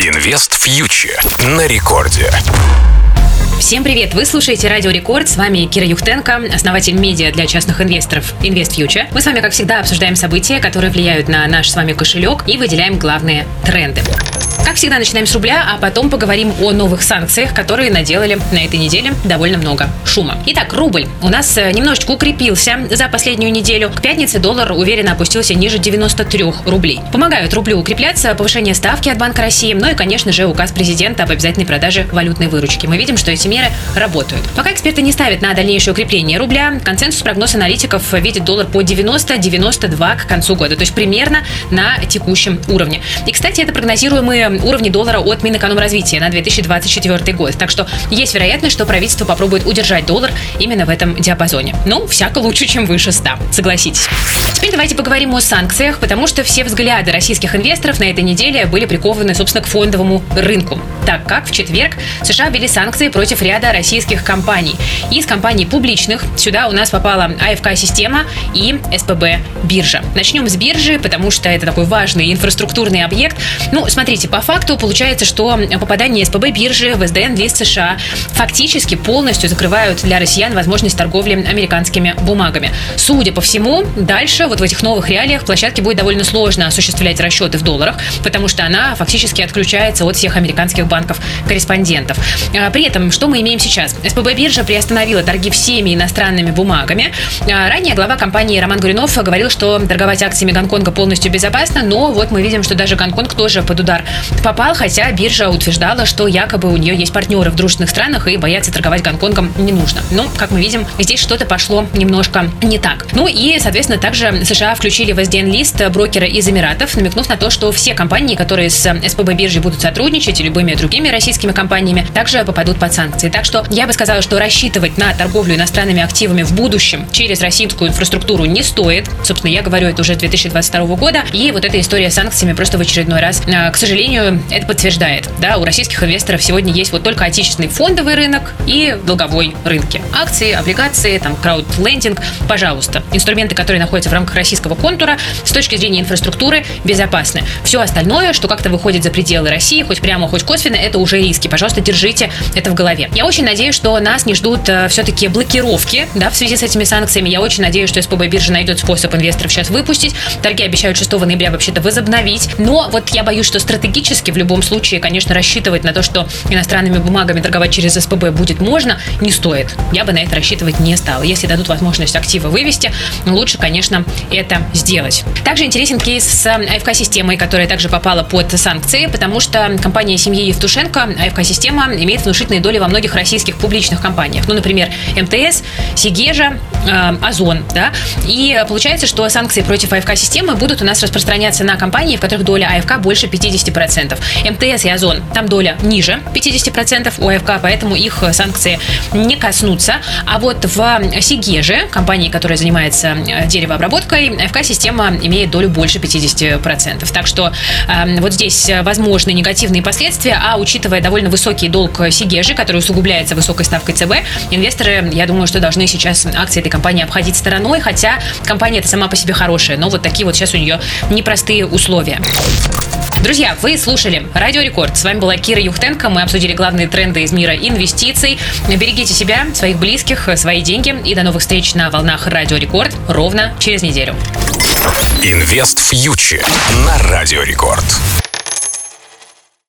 Инвест фьючер на рекорде. Всем привет! Вы слушаете Радио Рекорд. С вами Кира Юхтенко, основатель медиа для частных инвесторов Invest Future. Мы с вами, как всегда, обсуждаем события, которые влияют на наш с вами кошелек и выделяем главные тренды. Как всегда, начинаем с рубля, а потом поговорим о новых санкциях, которые наделали на этой неделе довольно много шума. Итак, рубль у нас э, немножечко укрепился за последнюю неделю. К пятнице доллар уверенно опустился ниже 93 рублей. Помогают рублю укрепляться повышение ставки от Банка России, ну и, конечно же, указ президента об обязательной продаже валютной выручки. Мы видим, что эти меры работают. Пока эксперты не ставят на дальнейшее укрепление рубля, консенсус прогноз аналитиков видит доллар по 90-92 к концу года, то есть примерно на текущем уровне. И, кстати, это прогнозируемые уровни доллара от Минэкономразвития на 2024 год. Так что есть вероятность, что правительство попробует удержать доллар именно в этом диапазоне. Ну, всяко лучше, чем выше 100, согласитесь. Теперь давайте поговорим о санкциях, потому что все взгляды российских инвесторов на этой неделе были прикованы, собственно, к фондовому рынку, так как в четверг США ввели санкции против ряда российских компаний. Из компаний публичных сюда у нас попала АФК-система и СПБ биржа. Начнем с биржи, потому что это такой важный инфраструктурный объект. Ну, смотрите, по факту получается, что попадание СПБ биржи в СДН лист США фактически полностью закрывают для россиян возможность торговли американскими бумагами. Судя по всему, дальше вот в этих новых реалиях площадке будет довольно сложно осуществлять расчеты в долларах, потому что она фактически отключается от всех американских банков-корреспондентов. А, при этом, что мы имеем сейчас? СПБ биржа приостановила торги всеми иностранными бумагами. А, ранее глава компании Роман Гуринов говорил, что торговать акциями Гонконга полностью безопасно, но вот мы видим, что даже Гонконг тоже под удар попал, хотя биржа утверждала, что якобы у нее есть партнеры в дружественных странах и бояться торговать Гонконгом не нужно. Но, как мы видим, здесь что-то пошло немножко не так. Ну и, соответственно, также США включили в SDN-лист брокера из Эмиратов, намекнув на то, что все компании, которые с СПБ биржей будут сотрудничать и любыми другими российскими компаниями, также попадут под санкции. Так что я бы сказала, что рассчитывать на торговлю иностранными активами в будущем через российскую инфраструктуру не стоит. Собственно, я говорю это уже 2022 года. И вот эта история с санкциями просто в очередной раз, а, к сожалению, это подтверждает. Да, у российских инвесторов сегодня есть вот только отечественный фондовый рынок и долговой рынки. Акции, облигации, там, краудлендинг. Пожалуйста, инструменты, которые находятся в рамках российского контура, с точки зрения инфраструктуры, безопасны. Все остальное, что как-то выходит за пределы России, хоть прямо, хоть косвенно, это уже риски. Пожалуйста, держите это в голове. Я очень надеюсь, что нас не ждут э, все-таки блокировки да, в связи с этими санкциями. Я очень надеюсь, что СПБ биржа найдет способ инвесторов сейчас выпустить. Торги обещают 6 ноября вообще-то возобновить. Но вот я боюсь, что стратегически в любом случае, конечно, рассчитывать на то, что иностранными бумагами торговать через СПБ будет можно, не стоит. Я бы на это рассчитывать не стала. Если дадут возможность активы вывести, лучше, конечно, это сделать. Также интересен кейс с АФК-системой, которая также попала под санкции, потому что компания семьи Евтушенко, АФК-система, имеет внушительные доли во многих российских публичных компаниях. Ну, например, МТС, Сигежа, э, Озон. Да? И получается, что санкции против АФК-системы будут у нас распространяться на компании, в которых доля АФК больше 50%. МТС и Озон, там доля ниже 50% у АФК, поэтому их санкции не коснутся. А вот в Сигеже, компании, которая занимается э, деревообработкой, АФК-система имеет долю больше 50%. Так что э, вот здесь возможны негативные последствия, а учитывая довольно высокий долг Сигежи, который усугубляется высокой ставкой ЦБ, инвесторы, я думаю, что должны сейчас акции этой компании обходить стороной, хотя компания это сама по себе хорошая, но вот такие вот сейчас у нее непростые условия. Друзья, вы слушали Радио Рекорд. С вами была Кира Юхтенко. Мы обсудили главные тренды из мира инвестиций. Берегите себя, своих близких, свои деньги. И до новых встреч на волнах Радио Рекорд ровно через неделю. InvestFuture на Радио Рекорд.